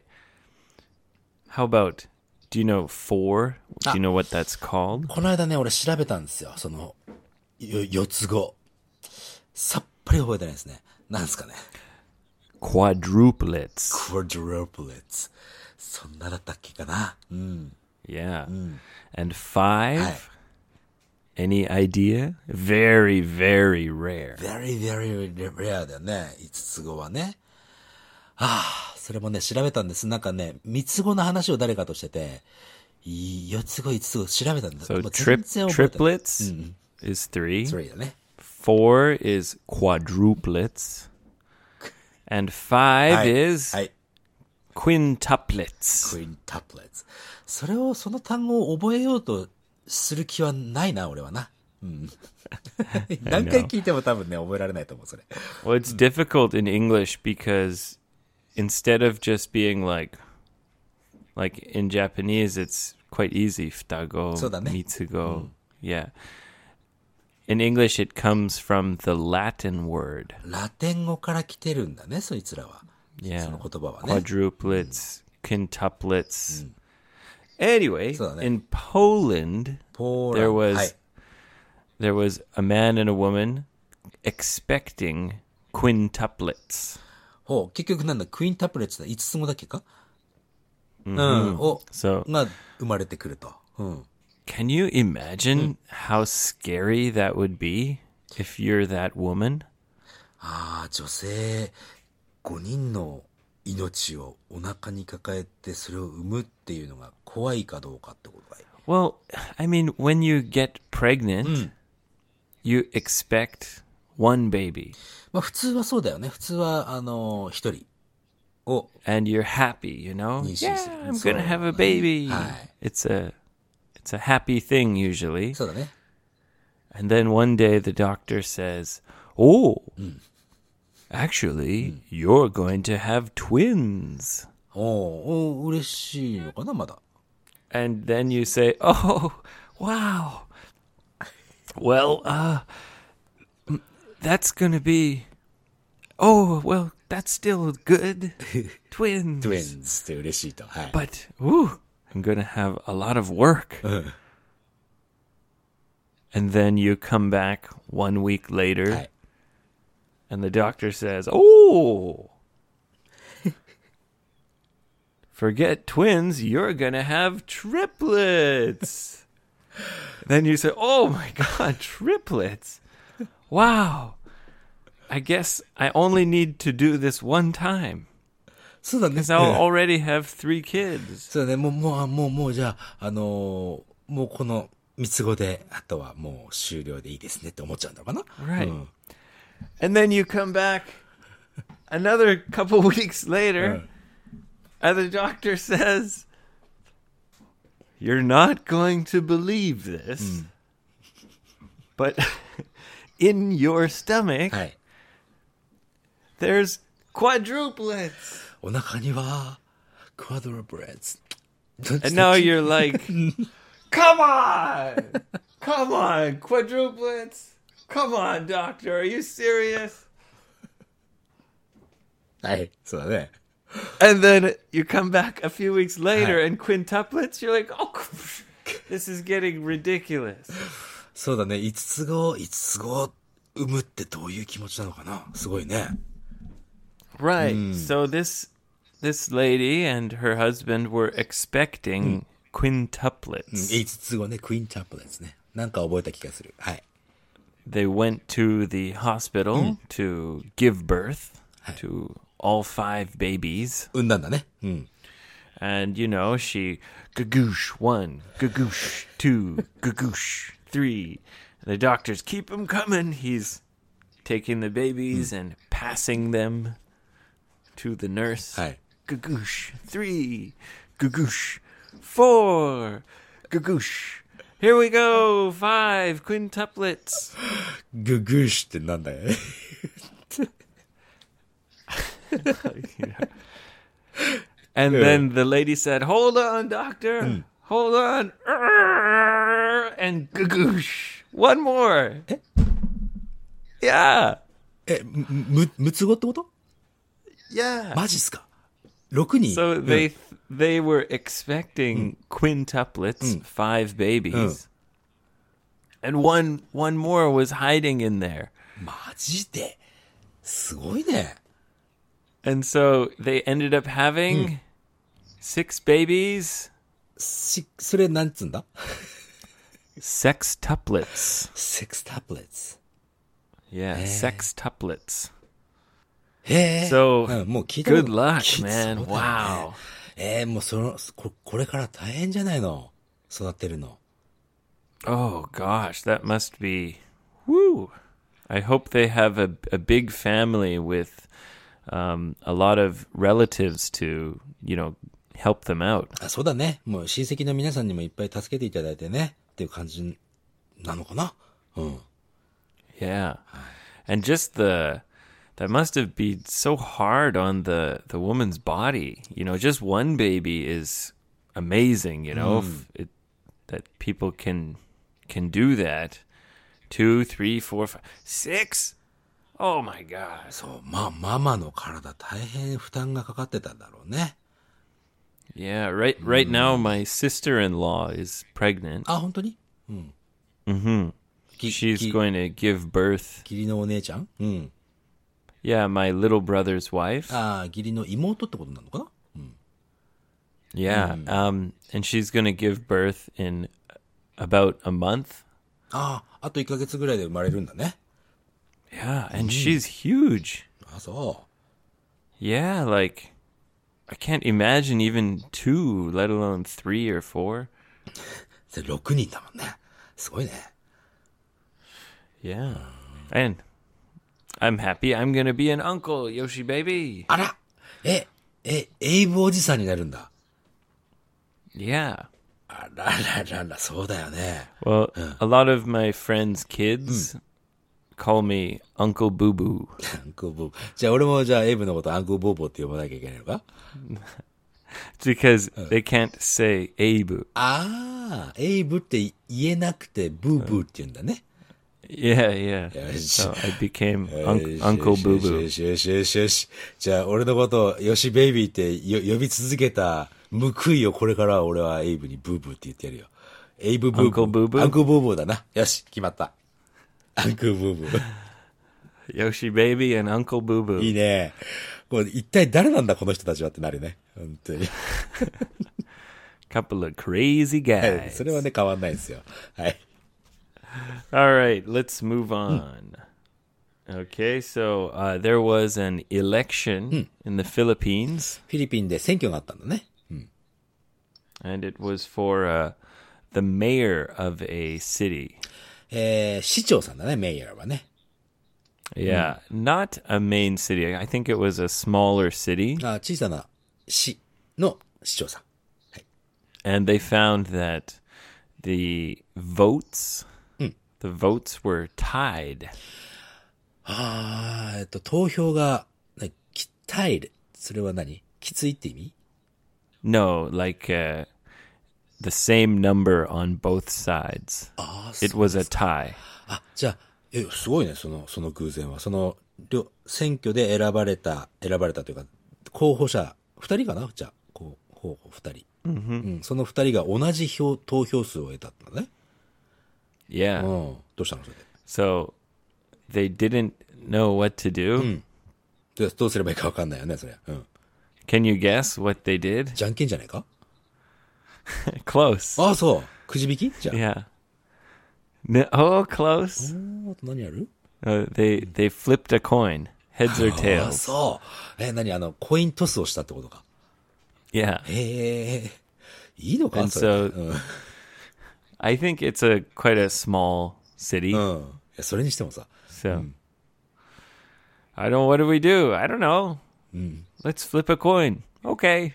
[SPEAKER 1] How about do you know four? Do you know what that's called?
[SPEAKER 2] この間ね、俺調べたんですよ。その、よ四つ子。さっぱり覚えてないですね。なんですかね。
[SPEAKER 1] Quadruplets.
[SPEAKER 2] quadruplets。そんなだったっけかな。うん。
[SPEAKER 1] Yeah. And five?
[SPEAKER 2] Hi.
[SPEAKER 1] Any idea? Very, very rare.
[SPEAKER 2] very, very rare だよね。五つ子はね。ああ、それもね、調べたんです。なんかね、三つ子の話を誰かとしてて、い四つ子、五つ子調べたんだ。
[SPEAKER 1] So
[SPEAKER 2] もう
[SPEAKER 1] trip
[SPEAKER 2] 全然覚えてない
[SPEAKER 1] triplets is three.
[SPEAKER 2] それだね。
[SPEAKER 1] Four is quadruplets. And five
[SPEAKER 2] はい。
[SPEAKER 1] is
[SPEAKER 2] はい。
[SPEAKER 1] quintuplets.
[SPEAKER 2] クイーンタプレッツ。それを、その単語を覚えようとする気はないな、俺はな。うん。何回聞いても多分ね、覚えられないと思う、それ。
[SPEAKER 1] Well, it's difficult in English because instead of just being like, like in Japanese, it's quite easy. Futago,
[SPEAKER 2] そうだね。
[SPEAKER 1] mitsugo. Yeah. In English, it comes from the Latin word.
[SPEAKER 2] ラテン語から来てるんだね、そいつらは。
[SPEAKER 1] Yeah.
[SPEAKER 2] その言葉はね。
[SPEAKER 1] Quadruplets, quintuplets. Anyway,
[SPEAKER 2] そうだね。
[SPEAKER 1] in Poland,
[SPEAKER 2] ポーラン
[SPEAKER 1] there
[SPEAKER 2] ド。
[SPEAKER 1] was
[SPEAKER 2] はい。
[SPEAKER 1] there was a man and a woman expecting quintuplets.
[SPEAKER 2] ほう、結局なんだ、クイーンタプレッツだ。五つ子だっけかうん。を、
[SPEAKER 1] So
[SPEAKER 2] が生まれてくると。うん。
[SPEAKER 1] Can you imagine how scary that would be if you're that woman?
[SPEAKER 2] ああ、女性5人の命をお腹に抱えてそれを産むっていうのが怖いかどうかってことだよ。
[SPEAKER 1] Well, I mean, when you get pregnant, you expect one baby
[SPEAKER 2] まあ普通はそうだよね。普通は、あのー一人を、
[SPEAKER 1] and you're happy, you know?
[SPEAKER 2] Yes,
[SPEAKER 1] Yeah,
[SPEAKER 2] yes,
[SPEAKER 1] I'm
[SPEAKER 2] so-
[SPEAKER 1] going to have a baby.
[SPEAKER 2] Hi.
[SPEAKER 1] It's a it's a happy thing usually.
[SPEAKER 2] そうだね。
[SPEAKER 1] And then one day the doctor says, "Oh, actually, you're going to have twins."
[SPEAKER 2] おーおー嬉しいのかな、まだ。
[SPEAKER 1] and then you say, "Oh, wow. Well, uh m- that's going to be Oh, well, that's still good. Twins.
[SPEAKER 2] トゥエンズって嬉しいと。はい。
[SPEAKER 1] But ooh, I'm going to have a lot of work." Uh. and then you come back 1 week later
[SPEAKER 2] はい。
[SPEAKER 1] and the doctor says, "Oh, forget twins, you're going to have triplets." then you say, "Oh my god, triplets. Wow. I guess I only need to do this one time
[SPEAKER 2] そうだね。
[SPEAKER 1] cuz I'll already have 3 kids."
[SPEAKER 2] そうだね。もう、もう、もう、もう、じゃあ、あのーもうこの三つ子で、あとはもう終了でいいですねって思っちゃうのかな
[SPEAKER 1] Right.
[SPEAKER 2] うん
[SPEAKER 1] And then you come back another couple weeks later, and the doctor says, You're not going to believe this, but in your stomach,
[SPEAKER 2] はい。
[SPEAKER 1] there's quadruplets.
[SPEAKER 2] お腹には、クワドロブレッツ。
[SPEAKER 1] And now you're like, Come on! Come on, quadruplets! Come on, doctor, are you serious?
[SPEAKER 2] はい。そうだね。
[SPEAKER 1] And then you come back a few weeks later
[SPEAKER 2] Hi.
[SPEAKER 1] and quintuplets, you're like, oh, this is getting ridiculous.
[SPEAKER 2] そうだね。五つ子、五つ子産むってどういう気持ちなのかなすごいね。
[SPEAKER 1] Right. So this this lady and her husband were expecting quintuplets.
[SPEAKER 2] 五つ子ね、クイーンチャップですね。なんか覚えた気がする。はい。
[SPEAKER 1] They went to the hospital to give birth to all five babies.
[SPEAKER 2] 産んだんだね。うん。
[SPEAKER 1] And, you know, she gagoosh one, gagoosh two, gagoosh three. The doctors keep him coming. He's taking the babies and passing them to the nurse.
[SPEAKER 2] はい。
[SPEAKER 1] Gagoosh three, gagoosh four, gagoosh. Here we go, five quintuplets.
[SPEAKER 2] ググーシュってなんだよね。
[SPEAKER 1] And then the lady said, "Hold on, doctor. Hold on." Err, And gagoosh. One more. Yeah.
[SPEAKER 2] え、む、む、むつ子ってこと
[SPEAKER 1] Yeah.
[SPEAKER 2] マジっすか ?6 人
[SPEAKER 1] So they they were expecting quintuplets, five babies. And one one more was hiding in there.
[SPEAKER 2] マジで すごいね。
[SPEAKER 1] And so they ended up having six babies,
[SPEAKER 2] し、それなんつうんだ
[SPEAKER 1] sextuplets.
[SPEAKER 2] セックスタブレッツ。
[SPEAKER 1] Yeah, sextuplets.
[SPEAKER 2] へえ。
[SPEAKER 1] So
[SPEAKER 2] うんもう聞いたこと
[SPEAKER 1] good luck,
[SPEAKER 2] 聞い
[SPEAKER 1] man.
[SPEAKER 2] そうだよね
[SPEAKER 1] Wow.
[SPEAKER 2] えー、もうその、ここれから大変じゃないの育てるの。
[SPEAKER 1] Oh gosh, that must be woo. I hope they have a a big family with um, a lot of relatives to, you know, help them out.
[SPEAKER 2] あ、そうだね。もう親戚の皆さんにもいっぱい助けていただいてね。っていう感じなのかなうん。
[SPEAKER 1] Yeah. And just the that must have been so hard on the the woman's body. You know, just one baby is amazing, you know, if it, that people can can do that. Two, three, four, five, six. Oh my god.
[SPEAKER 2] そう、まあ、ママの体大変負担がかかってたんだろうね。
[SPEAKER 1] Yeah, right right now my sister-in-law is pregnant.
[SPEAKER 2] あ、本当にうん。
[SPEAKER 1] Mhm.
[SPEAKER 2] き
[SPEAKER 1] She's
[SPEAKER 2] き
[SPEAKER 1] going to give birth.
[SPEAKER 2] 義理のお姉ちゃんうん。
[SPEAKER 1] Yeah, my little brother's wife.
[SPEAKER 2] ああ、義理の妹ってことなのかな
[SPEAKER 1] Yeah. Um, and she's going to give birth in about a month.
[SPEAKER 2] ああ、あと1ヶ月ぐらいで生まれるんだね。
[SPEAKER 1] Yeah. And she's huge.
[SPEAKER 2] あそ
[SPEAKER 1] Yeah. Like, I can't imagine even two, let alone three or four.
[SPEAKER 2] う。それ6人だもんね。すごいね。
[SPEAKER 1] Yeah. And I'm happy I'm going to be an uncle, Yoshi baby.
[SPEAKER 2] あらえ、え、エイブおじさんになるんだ。
[SPEAKER 1] Yeah.
[SPEAKER 2] あらららら、そうだよね。
[SPEAKER 1] Well, a lot of my friends' kids call me Uncle Boo Boo.
[SPEAKER 2] アンクボーボー。じゃあ俺もじゃあエイブのことアンクボーボーって呼ばなきゃいけないのか
[SPEAKER 1] It's because they can't say Abe.
[SPEAKER 2] ああ、エイブって言えなくてブーブーって言うんだね。
[SPEAKER 1] Yeah, yeah. So I became
[SPEAKER 2] よ
[SPEAKER 1] Unc
[SPEAKER 2] し
[SPEAKER 1] Uncle
[SPEAKER 2] よし
[SPEAKER 1] Boo
[SPEAKER 2] よし
[SPEAKER 1] Boo.
[SPEAKER 2] よしよしよしよし。じゃあ俺のことをヨシベイビーってよ呼び続けた報いをこれからは俺はエイブにブーブーって言ってやるよ。エイブブーブー。
[SPEAKER 1] Uncle Boo Boo？
[SPEAKER 2] アンクブーブーだな。よし、決まった。アンクブーブー。
[SPEAKER 1] Yoshi baby and Uncle Boo Boo.
[SPEAKER 2] いいね。これ一体誰なんだこの人たちはってなるね。本当に。
[SPEAKER 1] Couple of crazy
[SPEAKER 2] はい
[SPEAKER 1] guys.
[SPEAKER 2] それはね、変わんないですよ。はい。
[SPEAKER 1] All right, let's move on. Okay, so uh, there was an election in the Philippines,
[SPEAKER 2] フィリピンで選挙があったんだね。
[SPEAKER 1] and it was for uh, the mayor of a city.
[SPEAKER 2] えー、市長さんだね、メイヤーはね。
[SPEAKER 1] Yeah, not a main city. I think it was a smaller city.
[SPEAKER 2] あ小さな市の市長さん。
[SPEAKER 1] and they found that the votes the votes were tied
[SPEAKER 2] あーえっと、投票が、ね、きタイル。それは何？きついって意味
[SPEAKER 1] ？No like uh, the same number on both sides
[SPEAKER 2] あ
[SPEAKER 1] it was a tie
[SPEAKER 2] あ、じゃあ、え、すごいね、その、その偶然は。その、両選挙で選ばれた、選ばれたというか、候補者、二人かな？じゃあ、こう、候補二人。うん、その二人が同じ票、投票数を得たんだね。
[SPEAKER 1] Yeah
[SPEAKER 2] うん。どうしたのそれで。
[SPEAKER 1] so they didn't know what to do
[SPEAKER 2] でどうすればいいかわかんないよね、それ。うん。
[SPEAKER 1] can you guess what they did
[SPEAKER 2] じゃんけんじゃないか
[SPEAKER 1] close
[SPEAKER 2] ああ、そう。くじ引きじゃあ。
[SPEAKER 1] yeah no, oh close
[SPEAKER 2] あと何やる
[SPEAKER 1] uh, they they flipped a coin heads or
[SPEAKER 2] ああ、
[SPEAKER 1] tails
[SPEAKER 2] そう。え、何あの、コイントスをしたってことか。
[SPEAKER 1] yeah
[SPEAKER 2] へえ。いいのか
[SPEAKER 1] And
[SPEAKER 2] それ。
[SPEAKER 1] so-
[SPEAKER 2] うん。
[SPEAKER 1] i think it's a quite a small city
[SPEAKER 2] うん。いや、それにしてもさ。
[SPEAKER 1] So I don't what do we do? I don't know. Let's flip a coin. Okay.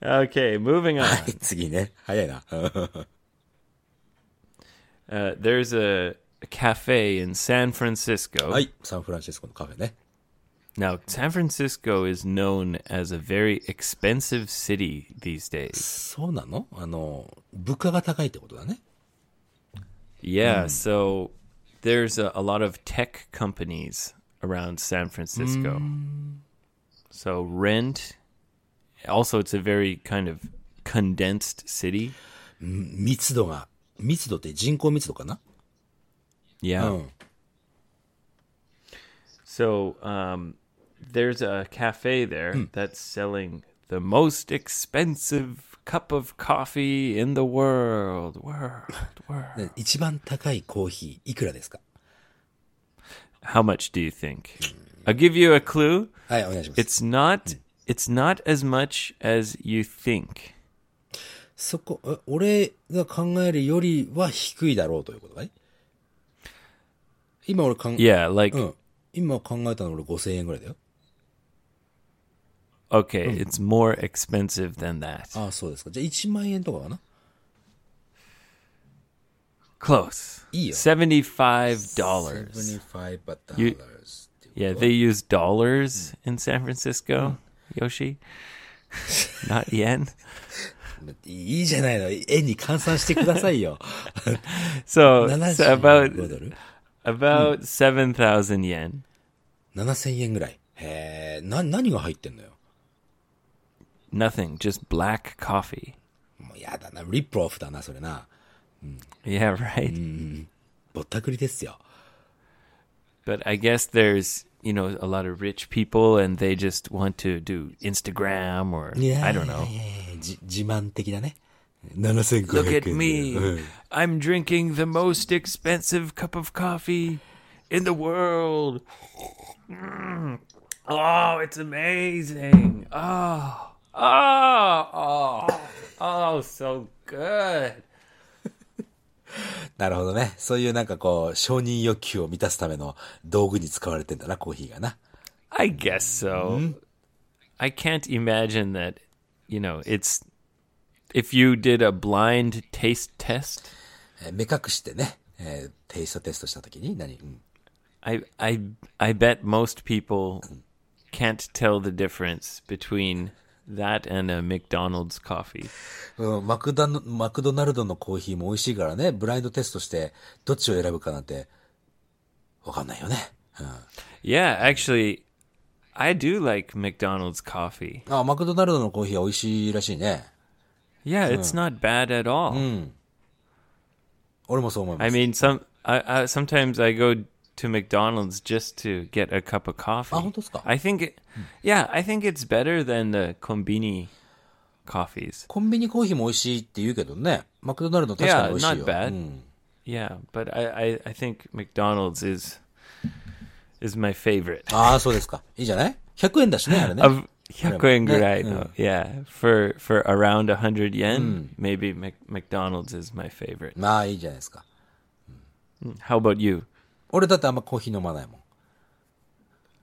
[SPEAKER 1] Okay, moving on.
[SPEAKER 2] はい、次ね。早いな。
[SPEAKER 1] Uh, there's a, a cafe in San Francisco.
[SPEAKER 2] はい、サンフランシスコのカフェね。
[SPEAKER 1] Now, San Francisco is known as a very expensive city these days.
[SPEAKER 2] そうなのあの、物価が高いってことだね。
[SPEAKER 1] Yeah, so there's a, a lot of tech companies around San Francisco. So rent also it's a very kind of condensed city.
[SPEAKER 2] 密度が、密度って人口密度かな
[SPEAKER 1] Yeah.
[SPEAKER 2] うん。
[SPEAKER 1] So um, there's a cafe there that's selling the most expensive cup of coffee in the world. World, world.
[SPEAKER 2] で一番高いコーヒー、いくらですか
[SPEAKER 1] How much do you think? I'll give you a clue.
[SPEAKER 2] はい、お願いします。
[SPEAKER 1] It's not. It's not as much as you think.
[SPEAKER 2] そこ、え俺が考えるよりは低いだろうということかい今俺考え、
[SPEAKER 1] Yeah, like
[SPEAKER 2] うん。今考えたの俺5000円ぐらいだよ。
[SPEAKER 1] okay, it's more expensive than that.
[SPEAKER 2] ああ、そうですか。じゃあ1万円とかかな
[SPEAKER 1] Close.
[SPEAKER 2] Yeah.
[SPEAKER 1] Seventy-five dollars.
[SPEAKER 2] 75
[SPEAKER 1] You-
[SPEAKER 2] dollars.
[SPEAKER 1] Yeah, they use dollars in San Francisco. Yoshi, not yen.
[SPEAKER 2] いいじゃないの。円に換算してくださいよ。
[SPEAKER 1] So, so
[SPEAKER 2] 75
[SPEAKER 1] about
[SPEAKER 2] ドル
[SPEAKER 1] about seven thousand yen.
[SPEAKER 2] ?7000 円ぐらい。へえ、な、何が入ってんのよ。
[SPEAKER 1] Nothing, just black coffee.
[SPEAKER 2] もうやだな。リップオフだな、それな。
[SPEAKER 1] Yeah, right.
[SPEAKER 2] ぼったくりですよ。
[SPEAKER 1] But I guess there's you know a lot of rich people, and they just want to do Instagram or
[SPEAKER 2] いや
[SPEAKER 1] I don't know.
[SPEAKER 2] いやいやじ自慢的だね。7500円。
[SPEAKER 1] Look at me.
[SPEAKER 2] うん
[SPEAKER 1] I'm drinking the most expensive cup of coffee in the world. Mm. Oh, it's amazing. Oh, oh, oh, oh, so good.
[SPEAKER 2] なるほどね。そういうなんかこう、承認欲求を満たすための道具に使われてんだな、コーヒーがな。
[SPEAKER 1] I guess so. I can't imagine that, you know, it's if you did a blind taste test,
[SPEAKER 2] えー目隠してね、えーテイストテストしたときに何、うん、
[SPEAKER 1] I I I bet most people can't tell the difference between that and a McDonald's coffee.
[SPEAKER 2] うんマクダのマクドナルドのコーヒーも美味しいからね、ブラインドテストして、どっちを選ぶかなんて、わかんないよね。うん、
[SPEAKER 1] Yeah, actually I do like McDonald's coffee.
[SPEAKER 2] あ、マクドナルドのコーヒーは美味しいらしいね。
[SPEAKER 1] Yeah, it's not bad at all.
[SPEAKER 2] 俺もそう思いま
[SPEAKER 1] I
[SPEAKER 2] す。
[SPEAKER 1] mean, some I, I sometimes I go to McDonald's just to get a cup of coffee.
[SPEAKER 2] あ、本当ですか
[SPEAKER 1] I think, it, yeah, I think it's better than the kombini coffees.
[SPEAKER 2] コンビニコーヒーも美味しいって言うけどね。マクドナルド確かに美味しいよ。
[SPEAKER 1] Yeah, not bad.
[SPEAKER 2] うん、
[SPEAKER 1] Yeah, but I, I, I think McDonald's is is my favorite.
[SPEAKER 2] ああ、そうですか。いいじゃない ?100 円だしね、あれね。
[SPEAKER 1] Of 100 yen
[SPEAKER 2] Yeah,
[SPEAKER 1] gurai, though. Yeah, for for around 100 yen, maybe Mc, McDonald's is my favorite.
[SPEAKER 2] まあいいじゃないですか。
[SPEAKER 1] How about you?
[SPEAKER 2] 俺だってあんまコーヒー飲まないもん。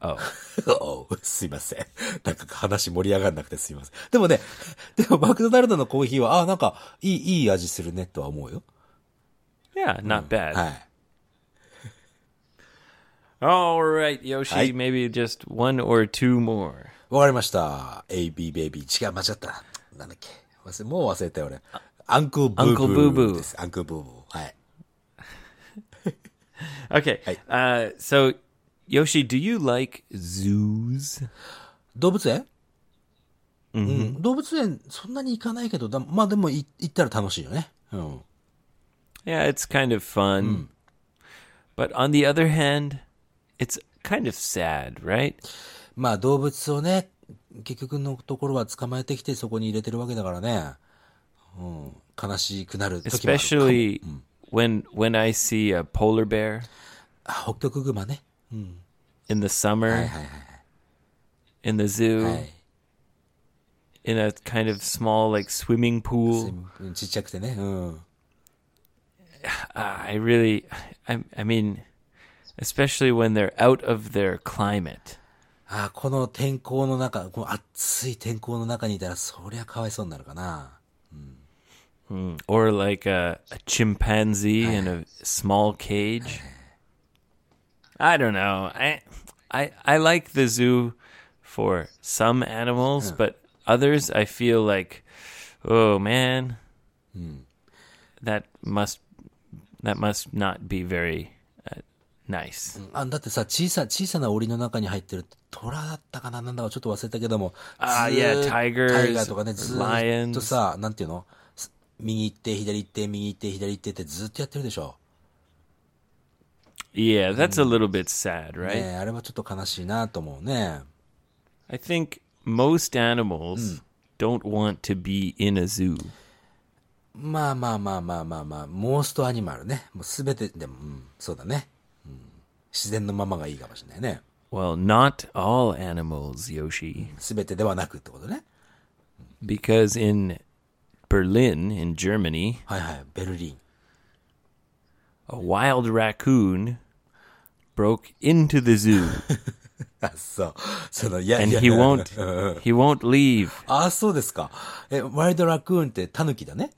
[SPEAKER 1] Oh,
[SPEAKER 2] お うすいません。なんか話盛り上がんなくてすいません。でもね、でもマクドナルドのコーヒーは、あ、なんか、いい、いい味するねとは思うよ。
[SPEAKER 1] yeah, not bad.
[SPEAKER 2] はい。
[SPEAKER 1] All right, Yoshi,
[SPEAKER 2] Hi.
[SPEAKER 1] maybe just one or two more.
[SPEAKER 2] わかりました。AB ベイビー。違う、間違った。なんだっけ。忘れ、もう忘れたよ、俺。アンクブーブー。
[SPEAKER 1] Uncle Boo Boo
[SPEAKER 2] です。アンクブーブー。はい。
[SPEAKER 1] Okay. Uh, so, Yoshi, do you like zoos?
[SPEAKER 2] 動物園うん。動物園、そんなに行かないけど、だまあでもい行ったら楽しいよね。うん。
[SPEAKER 1] Yeah, it's kind of fun. But on the other hand, it's kind of sad, right?
[SPEAKER 2] まあ動物をね、結局のところは捕まえてきてそこに入れてるわけだからね。うん。悲しくなる時もあるかも。
[SPEAKER 1] Especially when when I see a polar bear
[SPEAKER 2] あ、北極熊ね。
[SPEAKER 1] in the summer
[SPEAKER 2] はいはいはい。
[SPEAKER 1] in the zoo
[SPEAKER 2] はい。
[SPEAKER 1] in a kind of small like swimming pool.
[SPEAKER 2] うんちっちゃくてね。うん。
[SPEAKER 1] Uh, I really I I mean especially when they're out of their climate.
[SPEAKER 2] あこの天候の中、この暑い天候の中にいたら、そりゃかわいそうになるかな。 Mm.
[SPEAKER 1] Or like a, a chimpanzee in a small cage. I don't know. I I I like the zoo for some animals, yeah. but others I feel like oh man. Mm. That must that must not be very uh, nice. Hmm.
[SPEAKER 2] Ah, あだってさ小さ小さな檻の中に入ってる虎だったかななんだかちょっと忘れたけども。
[SPEAKER 1] ああ、
[SPEAKER 2] いや、タ
[SPEAKER 1] イガー。
[SPEAKER 2] タイガーとかね、ずっとさ、なんていうの、uh, yeah, 右行って、左行って、右行って、左行ってってずーっとやってるでしょ。
[SPEAKER 1] Yeah, that's a little bit sad, right?
[SPEAKER 2] ねえあれはちょっと悲しいなと思うね。
[SPEAKER 1] I think most animals don't want to be in a zoo.
[SPEAKER 2] まあまあまあまあまあまあ、モーストアニマルね。もうすべて、でも、うん、そうだね、うん。自然のままがいいかもしれないね。
[SPEAKER 1] Well, not all animals, Yoshi.
[SPEAKER 2] すべてではなくってことね。
[SPEAKER 1] Because in Berlin, in Germany,
[SPEAKER 2] はいはい、ベルリン。
[SPEAKER 1] a wild raccoon broke into the zoo
[SPEAKER 2] あ、そう。その、いや
[SPEAKER 1] and
[SPEAKER 2] いや
[SPEAKER 1] he won't he won't leave.
[SPEAKER 2] あ、そうですか。え、ワイルドラクーンってタヌキだね。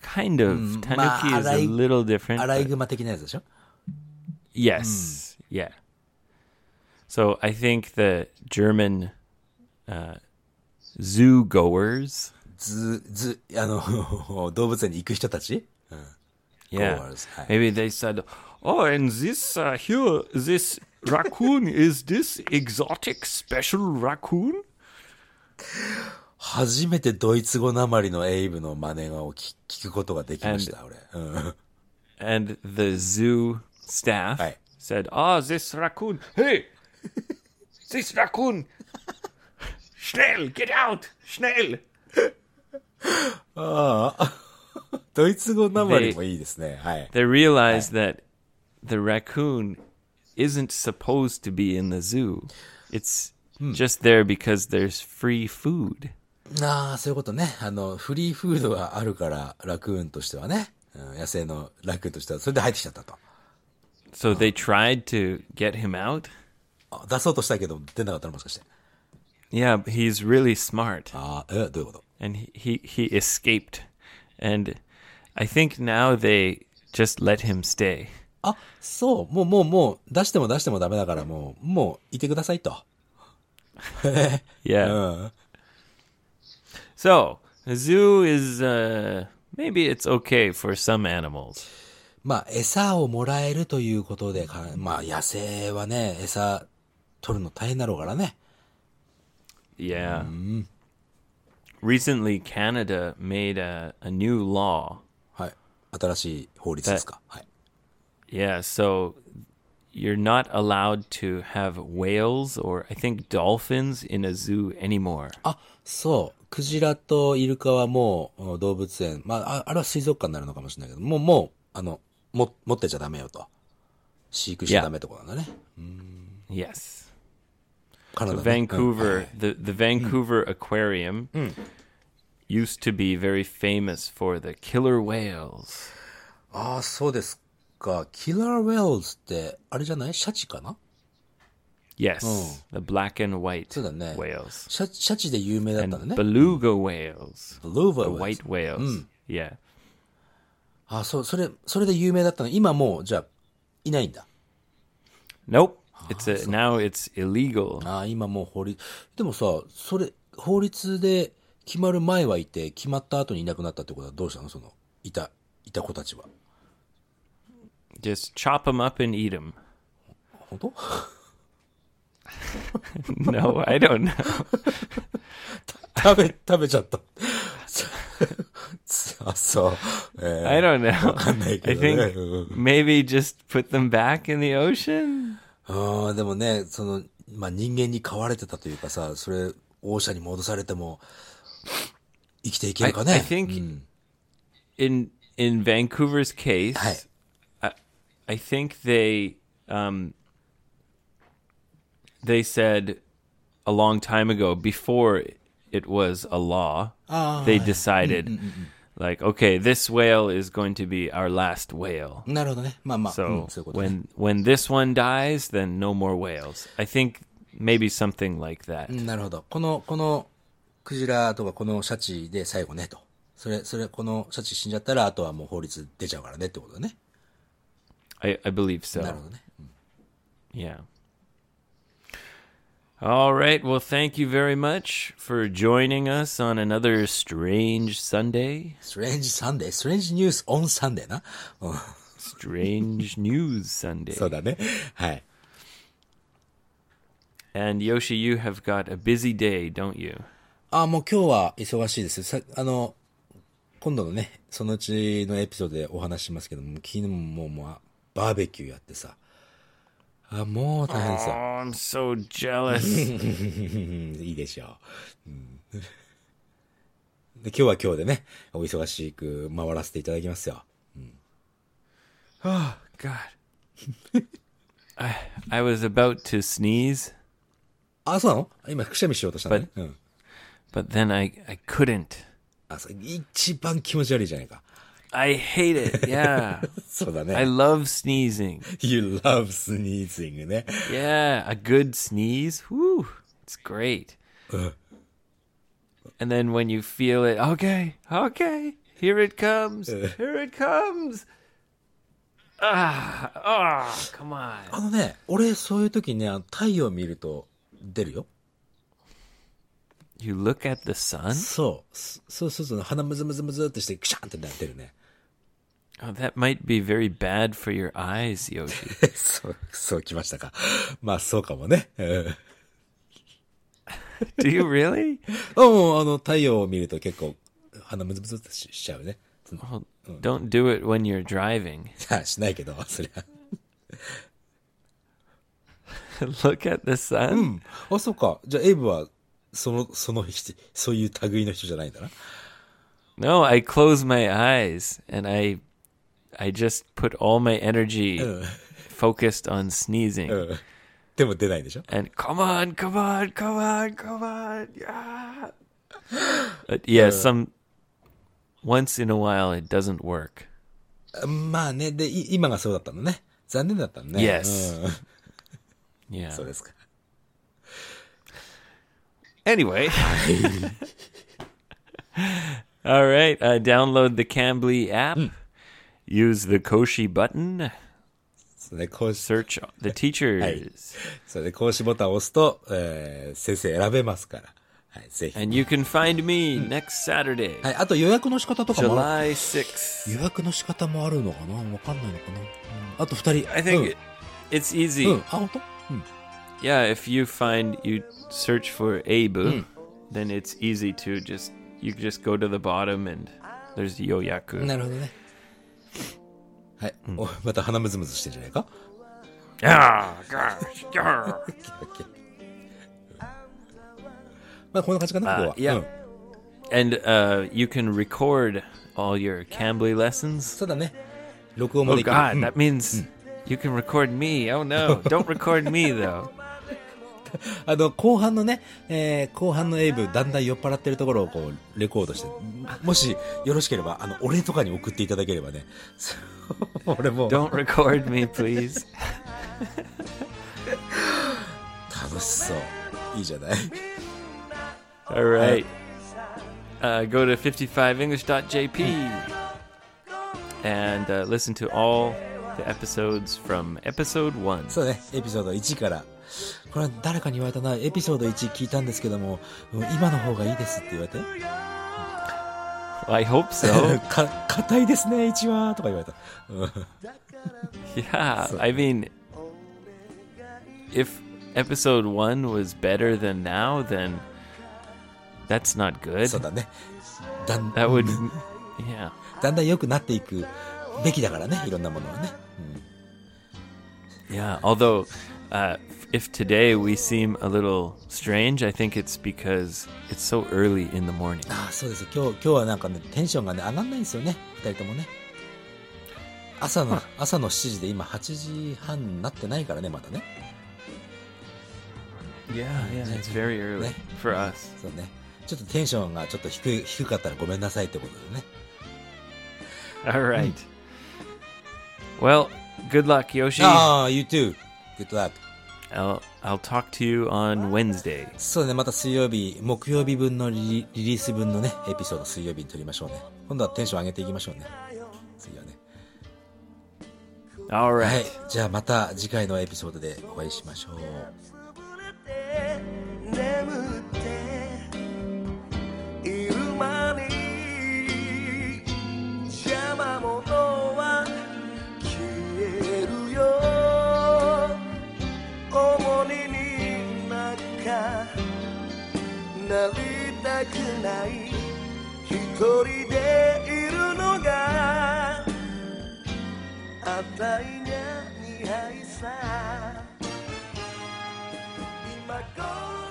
[SPEAKER 1] Kind of.
[SPEAKER 2] Mm,
[SPEAKER 1] Tanuki
[SPEAKER 2] ma-
[SPEAKER 1] is a
[SPEAKER 2] arai-
[SPEAKER 1] little different.
[SPEAKER 2] アライ
[SPEAKER 1] but-
[SPEAKER 2] グマ的なやつでしょ
[SPEAKER 1] yes. Yeah. So I think the German uh, zoo goers,
[SPEAKER 2] ず、ず、あの、動物園に行く人たち
[SPEAKER 1] yeah,
[SPEAKER 2] Goers,
[SPEAKER 1] maybe they said, "Oh, and this uh, here, this raccoon is this exotic special raccoon?"
[SPEAKER 2] 初めてドイツ語なまりのエイブの真似を聞聞くことができました、俺。うん。
[SPEAKER 1] And the zoo staff said, "Ah, this raccoon! Hey, this raccoon! Schnell, get out! Schnell!"
[SPEAKER 2] ドイツ語なまりもいいですね。はい。
[SPEAKER 1] They realized that the raccoon isn't supposed to be in the zoo. It's just there because there's free food.
[SPEAKER 2] ああ、そういうことね。あの、フリーフードがあるから、ラクーンとしてはね。うん、野生のラクーンとしては、それで入ってきちゃったと。
[SPEAKER 1] So they tried to get him out.
[SPEAKER 2] あ出そうとしたけど、出なかったのもしかして。
[SPEAKER 1] Yeah, he's really smart.
[SPEAKER 2] ああ、え、どういうこと
[SPEAKER 1] And he, he, he escaped. And I think now they just let him stay.
[SPEAKER 2] あ、そう。もう、もう、もう、出しても出してもダメだから、もう、もう、いてくださいと。
[SPEAKER 1] Yeah.
[SPEAKER 2] うん。
[SPEAKER 1] So, a zoo is, uh, maybe it's okay for some animals.
[SPEAKER 2] まあ、餌をもらえるということでか、まあ、野生はね、餌取るの大変だろうからね。
[SPEAKER 1] Yeah. Recently, Canada made a, a new law.
[SPEAKER 2] はい。新しい法律ですか。はい。
[SPEAKER 1] Yeah, so you're not allowed to have whales or I think dolphins in a zoo anymore.
[SPEAKER 2] あ、そう。クジラとイルカはもうお動物園、まあ、ああれは水族館になるのかもしれないけど、もう、もう、あの、も、持ってちゃダメよと。飼育しちゃダメってことなんだね。
[SPEAKER 1] Yes.
[SPEAKER 2] カナ Canada,
[SPEAKER 1] Vancouver, uh, the the Vancouver mm. Aquarium mm. used to be very famous for the killer whales.
[SPEAKER 2] Ah, so this killer whales, Yes, ああ、そうですか。キラーウェルズって、あれじゃないシャチかな
[SPEAKER 1] hmm. the black and white whales. Hmm.
[SPEAKER 2] そうだ、ね、
[SPEAKER 1] whales.
[SPEAKER 2] シャ,シャチで有名だったんだね。
[SPEAKER 1] Beluga whales. Beluga
[SPEAKER 2] whales.
[SPEAKER 1] White whales.、うん、yeah.
[SPEAKER 2] あ、そう、それ、それで有名だったの。今もう、じゃあ、いないんだ。
[SPEAKER 1] Nope. Ah, It's a, now it's illegal.
[SPEAKER 2] ああ、今もう法律。でもさ、それ、法律で決まる前はいて、決まった後にいなくなったってことはどうしたのその、いた、いた子たちは。
[SPEAKER 1] Just chop them up and eat them.
[SPEAKER 2] 本当
[SPEAKER 1] No, I don't know.
[SPEAKER 2] 食べ、食べちゃった。あ、そう。え
[SPEAKER 1] I don't know.
[SPEAKER 2] かんないけ
[SPEAKER 1] I
[SPEAKER 2] どね
[SPEAKER 1] think maybe just put them back in the ocean.
[SPEAKER 2] ー、あーでもね、その、まあ、人間に飼われてたというかさ、それ、王者に戻されても、生きていけ
[SPEAKER 1] I,
[SPEAKER 2] るかね。
[SPEAKER 1] I think in in Vancouver's case,
[SPEAKER 2] Hi.
[SPEAKER 1] I, I think they um, they said a long time ago before it was a law. they decided like, okay, this whale is going to be our last whale.
[SPEAKER 2] なるほどね。まあまあ、うん
[SPEAKER 1] So
[SPEAKER 2] そういうことね。
[SPEAKER 1] when when this one dies, then no more whales. I think maybe something like that.
[SPEAKER 2] うんなるほど。この、この、クジラとかこのシャチで最後ねと。それ、それ、このシャチ死んじゃったら、あとはもう法律出ちゃうからねってことだね。
[SPEAKER 1] I, I believe so.
[SPEAKER 2] なるほどね。
[SPEAKER 1] Yeah. All right. Well, thank you very much for joining us on another strange Sunday.
[SPEAKER 2] ストレンジサンデーストレンジニュースオンサンデーな。うん
[SPEAKER 1] Strange News Sunday.
[SPEAKER 2] そうだね。はい。
[SPEAKER 1] And Yoshi, you have got a busy day, don't you?
[SPEAKER 2] あ、もう今日は忙しいです。さ、あの、今度のね、そのうちのエピソードでお話ししますけども、昨日ももう、もう バーベキューやってさ。 あ、もう大変ですよ。
[SPEAKER 1] Oh, I'm so jealous.
[SPEAKER 2] いいでしょう、うんで。今日は今日でね、お忙しく回らせていただきますよ。
[SPEAKER 1] oh God. I I was about to sneeze,
[SPEAKER 2] あ、そうなの？今、くしゃみしようとしたのね。うん。
[SPEAKER 1] but then I I couldn't.
[SPEAKER 2] あ、そう一番気持ち悪いじゃないか。
[SPEAKER 1] I hate it. Yeah.
[SPEAKER 2] そうだ
[SPEAKER 1] I
[SPEAKER 2] ね。
[SPEAKER 1] love sneezing.
[SPEAKER 2] You love sneezing ね。
[SPEAKER 1] Yeah, a good sneeze. Whoo, it's great. And then when you feel it, okay, okay, here it comes, here it comes. Ah, ah, come on.
[SPEAKER 2] あのね、俺そういう時ね、あの太陽見ると出るよ。
[SPEAKER 1] You look at the sun?
[SPEAKER 2] そう。そそうそうそう。鼻ムズムズムズってして、クシャンってなってるね。
[SPEAKER 1] Oh, that might be very bad for your eyes, Yoshi.
[SPEAKER 2] そう、そうきましたか。まあ、そうかもね。うん。
[SPEAKER 1] Do you really?
[SPEAKER 2] うん、あの、太陽を見ると結構、鼻ムズムズってししちゃうね。
[SPEAKER 1] Well, don't do it when you're driving.
[SPEAKER 2] いや、しないけど、そりゃ。
[SPEAKER 1] look at the sun?
[SPEAKER 2] あ、そうか。じゃあ、エイブは、その、その人、そういう類の人じゃないんだな。
[SPEAKER 1] No, I close my eyes and I I just put all my energy focused on sneezing.
[SPEAKER 2] うん。でも出ないんでしょ
[SPEAKER 1] And come on, come on, come on, come on. Yeah. But yeah, some once in a while it doesn't work.
[SPEAKER 2] まあね、で、い今がそうだったのね。残念だったのね。
[SPEAKER 1] Yes.
[SPEAKER 2] うん。
[SPEAKER 1] Yeah.
[SPEAKER 2] そうですか。
[SPEAKER 1] Anyway. All right. Uh, download the Cambly app. Use the Koshi button.
[SPEAKER 2] それで、講師、
[SPEAKER 1] Search the teachers.
[SPEAKER 2] それで講師ボタンを押すと、えー、先生選べますから。はい、ぜひ。
[SPEAKER 1] And you can find me next Saturday,
[SPEAKER 2] はい、あと予約の仕方とかもある。
[SPEAKER 1] July 6th.
[SPEAKER 2] 予約の仕方もあるのかなわかんないのかな、あと二人。
[SPEAKER 1] I think it, it's
[SPEAKER 2] うん。
[SPEAKER 1] easy.
[SPEAKER 2] うん。あ、本当？うん。
[SPEAKER 1] yeah, if you find you search for Abe, mm. then it's easy to just you just go to the bottom and there's Yoyaku.
[SPEAKER 2] なるほどね。はい、おまた鼻ムズムズしてんじゃないか hmm.
[SPEAKER 1] Ah, gosh,
[SPEAKER 2] uh, yeah.
[SPEAKER 1] and uh, you can record all your Cambly lessons. Oh God, that means you can record me. Oh no, don't record me though.
[SPEAKER 2] あの、後半のね、えー後半のエイブ、だんだん酔っ払ってるところをこう、レコードして、もしよろしければ、あの、俺とかに送っていただければね、俺も
[SPEAKER 1] Don't record me, please.
[SPEAKER 2] 楽しそう。いいじゃない
[SPEAKER 1] All right. Uh, go to 55english.jp and uh, listen to all the episodes from episode 1.
[SPEAKER 2] そうね、エピソード1から。これは誰かに言われたな、エピソード1聞いたんですけども、うん今の方がいいですって言われて。
[SPEAKER 1] I hope so.
[SPEAKER 2] か、硬いですね、1は、とか言われた。うん
[SPEAKER 1] yeah, I mean, if episode 1 was better than now, then that's not good.
[SPEAKER 2] そうだね。だん
[SPEAKER 1] That would, yeah.
[SPEAKER 2] だんだん良くなっていくべきだからね、いろんなものはね。
[SPEAKER 1] Yeah, although uh, if today we seem a little strange, I think it's because it's so early in the morning.
[SPEAKER 2] ああ、そうです。今日、今日はなんかね、テンションがね、上がんないんですよね。二人ともね。朝の、朝の7時で今8時半になってないからね、まだね。
[SPEAKER 1] Yeah, yeah, it's very early
[SPEAKER 2] Yeah.
[SPEAKER 1] for us.
[SPEAKER 2] そうね。ちょっとテンションがちょっと低い、低かったらごめんなさいってことでね。
[SPEAKER 1] All right. Well, good luck, Yoshi.
[SPEAKER 2] ああ、you too. Good luck.
[SPEAKER 1] I'll I'll talk to you on Wednesday.
[SPEAKER 2] そうね、また水曜日、木曜日分のリリース分のね、エピソード水曜日に撮りましょうね。今度はテンション上げていきましょうね。次はね。
[SPEAKER 1] All
[SPEAKER 2] は.い。じゃあまた次回のエピソードでお会いしましょう。
[SPEAKER 3] なりたくない。一人でいるのがあたいが配さ。今頃